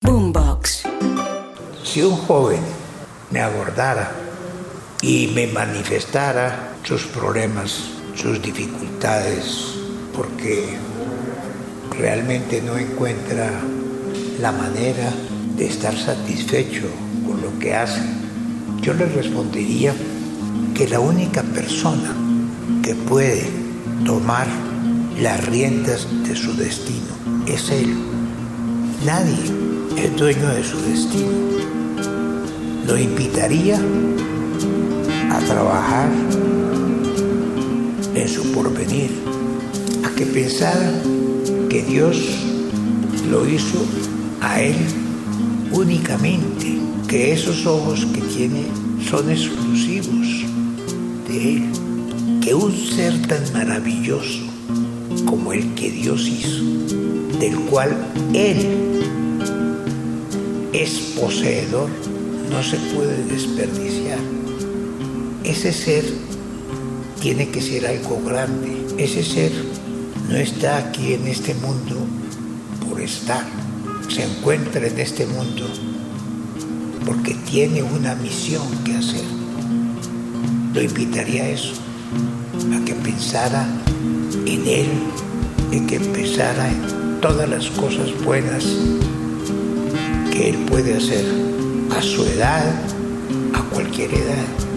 Boombox. Si un joven me abordara y me manifestara sus problemas, sus dificultades, porque realmente no encuentra la manera de estar satisfecho con lo que hace, yo le respondería que la única persona que puede tomar las riendas de su destino es él. Nadie es dueño de su destino. Lo invitaría a trabajar en su porvenir, a que pensara que Dios lo hizo a él únicamente, que esos ojos que tiene son exclusivos de él, que un ser tan maravilloso como el que Dios hizo, del cual él es poseedor, no se puede desperdiciar. Ese ser tiene que ser algo grande. Ese ser no está aquí en este mundo por estar. Se encuentra en este mundo porque tiene una misión que hacer. Lo invitaría a eso, a que pensara en él, y que pensara en todas las cosas buenas que él puede hacer a su edad, a cualquier edad.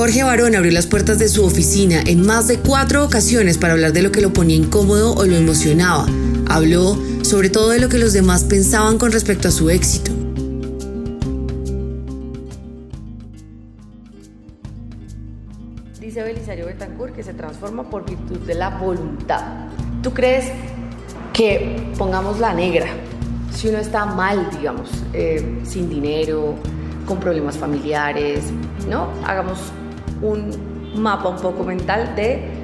Jorge Barón abrió las puertas de su oficina en más de cuatro ocasiones para hablar de lo que lo ponía incómodo o lo emocionaba. Habló sobre todo de lo que los demás pensaban con respecto a su éxito. Dice Belisario Betancourt que se transforma por virtud de la voluntad. ¿Tú crees que pongamos la negra? Si uno está mal, digamos, eh, sin dinero, con problemas familiares, ¿no? Hagamos un mapa un poco mental de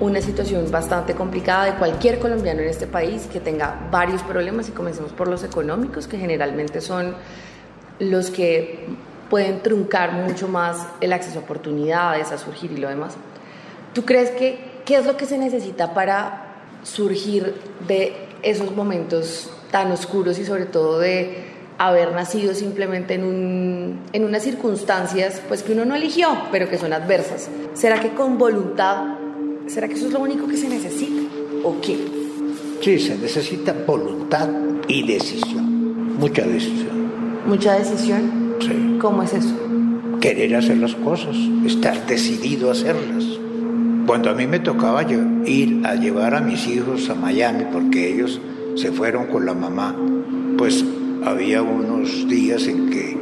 una situación bastante complicada de cualquier colombiano en este país que tenga varios problemas y comencemos por los económicos, que generalmente son los que pueden truncar mucho más el acceso a oportunidades, a surgir y lo demás. ¿Tú crees que qué es lo que se necesita para surgir de esos momentos tan oscuros y sobre todo de haber nacido simplemente en, un, en unas circunstancias pues que uno no eligió, pero que son adversas. ¿Será que con voluntad, será que eso es lo único que se necesita o qué? Sí, se necesita voluntad y decisión, mucha decisión. ¿Mucha decisión? Sí. ¿Cómo es eso? Querer hacer las cosas, estar decidido a hacerlas. Cuando a mí me tocaba ir a llevar a mis hijos a Miami, porque ellos se fueron con la mamá, pues había unos días en que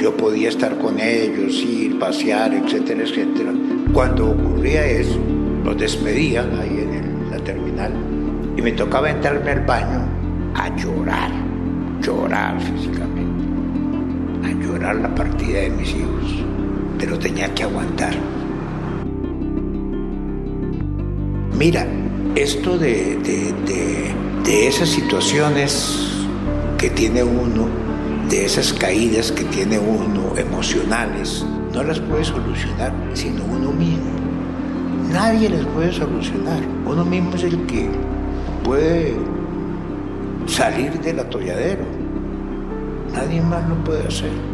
yo podía estar con ellos, ir, pasear, etcétera, etcétera. Cuando ocurría eso, los despedía ahí en la terminal y me tocaba entrarme al baño a llorar, llorar físicamente, a llorar la partida de mis hijos, pero tenía que aguantar. Mira, esto de, de, de esas situaciones que tiene uno, de esas caídas que tiene uno emocionales, no las puede solucionar sino uno mismo. Nadie las puede solucionar. Uno mismo es el que puede salir del atolladero. Nadie más lo puede hacer.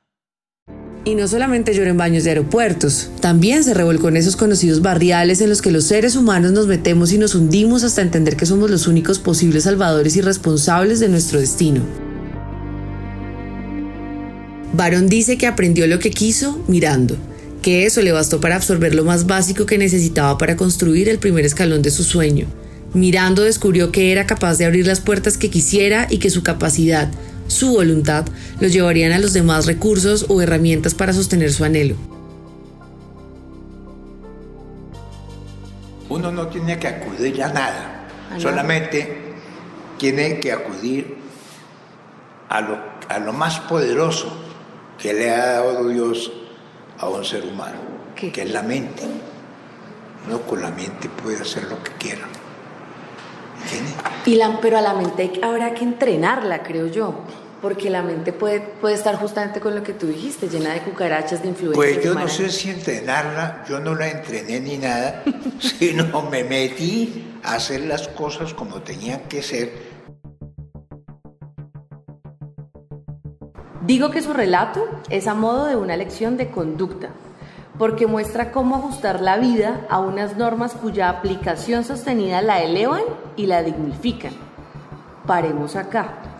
Y no solamente lloró en baños de aeropuertos, también se revolcó en esos conocidos barriales en los que los seres humanos nos metemos y nos hundimos hasta entender que somos los únicos posibles salvadores y responsables de nuestro destino. Barón dice que aprendió lo que quiso mirando, que eso le bastó para absorber lo más básico que necesitaba para construir el primer escalón de su sueño. Mirando descubrió que era capaz de abrir las puertas que quisiera y que su capacidad, su voluntad, lo llevarían a los demás recursos o herramientas para sostener su anhelo. Uno no tiene que acudir a nada, solamente tiene que acudir a lo, a lo más poderoso que le ha dado Dios a un ser humano, que es la mente. Uno con la mente puede hacer lo que quiera. Y la, pero a la mente habrá que entrenarla, creo yo. Porque la mente puede, puede estar justamente con lo que tú dijiste, llena de cucarachas, de influencias. Pues yo no sé si entrenarla, yo no la entrené ni nada, sino me metí a hacer las cosas como tenían que ser. Digo que su relato es a modo de una lección de conducta, porque muestra cómo ajustar la vida a unas normas cuya aplicación sostenida la elevan y la dignifican. Paremos acá.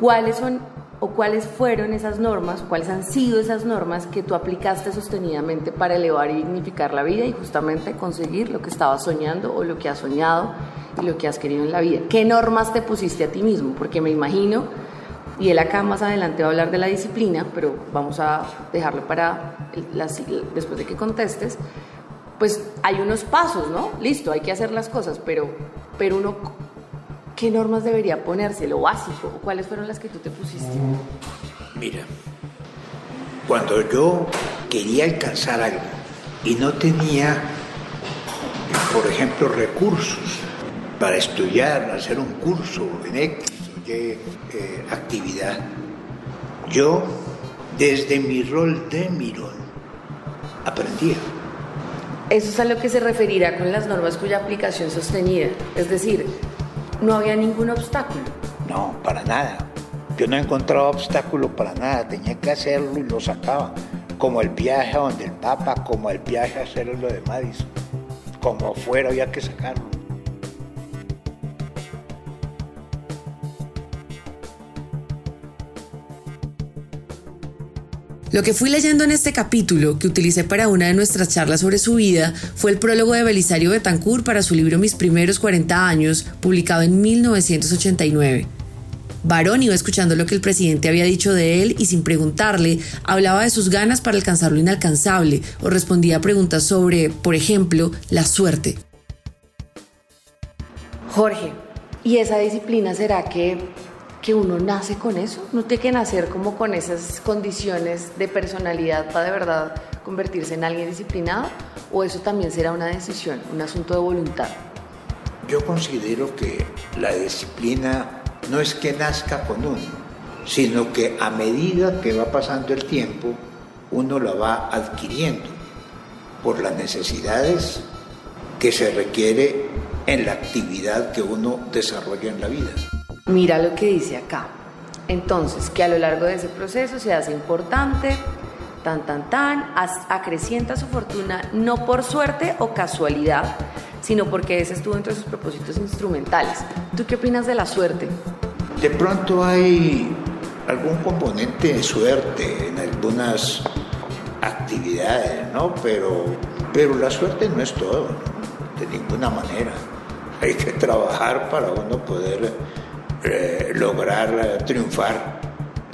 ¿Cuáles son o cuáles fueron esas normas, cuáles han sido esas normas que tú aplicaste sostenidamente para elevar y dignificar la vida y justamente conseguir lo que estabas soñando o lo que has soñado y lo que has querido en la vida? ¿Qué normas te pusiste a ti mismo? Porque me imagino y él acá más adelante va a hablar de la disciplina, pero vamos a dejarlo para después de que contestes. Pues hay unos pasos, ¿no? Listo, hay que hacer las cosas, pero, pero uno, ¿qué normas debería ponerse? Lo básico, ¿cuáles fueron las que tú te pusiste? Mira, cuando yo quería alcanzar algo y no tenía, por ejemplo, recursos para estudiar, hacer un curso en X, eh, actividad. Yo, desde mi rol de mirón, aprendía. Eso es a lo que se referirá con las normas cuya aplicación sostenida. Es decir, no había ningún obstáculo. No, para nada. Yo no encontraba obstáculo para nada. Tenía que hacerlo y lo sacaba. Como el viaje a donde el Papa, como el viaje a hacer lo de Madison. Como fuera había que sacarlo. Lo que fui leyendo en este capítulo, que utilicé para una de nuestras charlas sobre su vida, fue el prólogo de Belisario Betancourt para su libro Mis primeros 40 años, publicado en 1989. Barón iba escuchando lo que el presidente había dicho de él y sin preguntarle, hablaba de sus ganas para alcanzar lo inalcanzable o respondía a preguntas sobre, por ejemplo, la suerte. Jorge, ¿y esa disciplina será que que uno nace con eso, no tiene que nacer como con esas condiciones de personalidad para de verdad convertirse en alguien disciplinado, o eso también será una decisión, un asunto de voluntad. Yo considero que la disciplina no es que nazca con uno, sino que a medida que va pasando el tiempo, uno la va adquiriendo por las necesidades que se requiere en la actividad que uno desarrolla en la vida. Mira lo que dice acá. Entonces, que a lo largo de ese proceso se hace importante, tan, tan, tan, acrecienta su fortuna no por suerte o casualidad, sino porque ese estuvo entre sus propósitos instrumentales. ¿Tú qué opinas de la suerte? De pronto hay algún componente de suerte en algunas actividades, ¿no? Pero, pero la suerte no es todo, de ninguna manera. Hay que trabajar para uno poder lograr triunfar.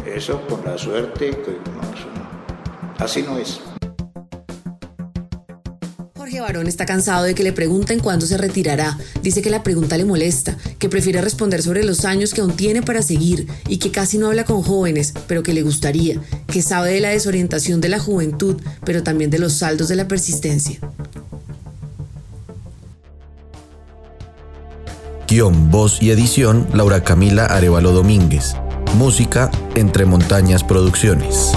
Eso con la suerte, así no es. Jorge Barón está cansado de que le pregunten cuándo se retirará. Dice que la pregunta le molesta, que prefiere responder sobre los años que aún tiene para seguir y que casi no habla con jóvenes, pero que le gustaría, que sabe de la desorientación de la juventud, pero también de los saldos de la persistencia. Voz y edición, Laura Camila Arevalo Domínguez. Música, Entre Montañas Producciones.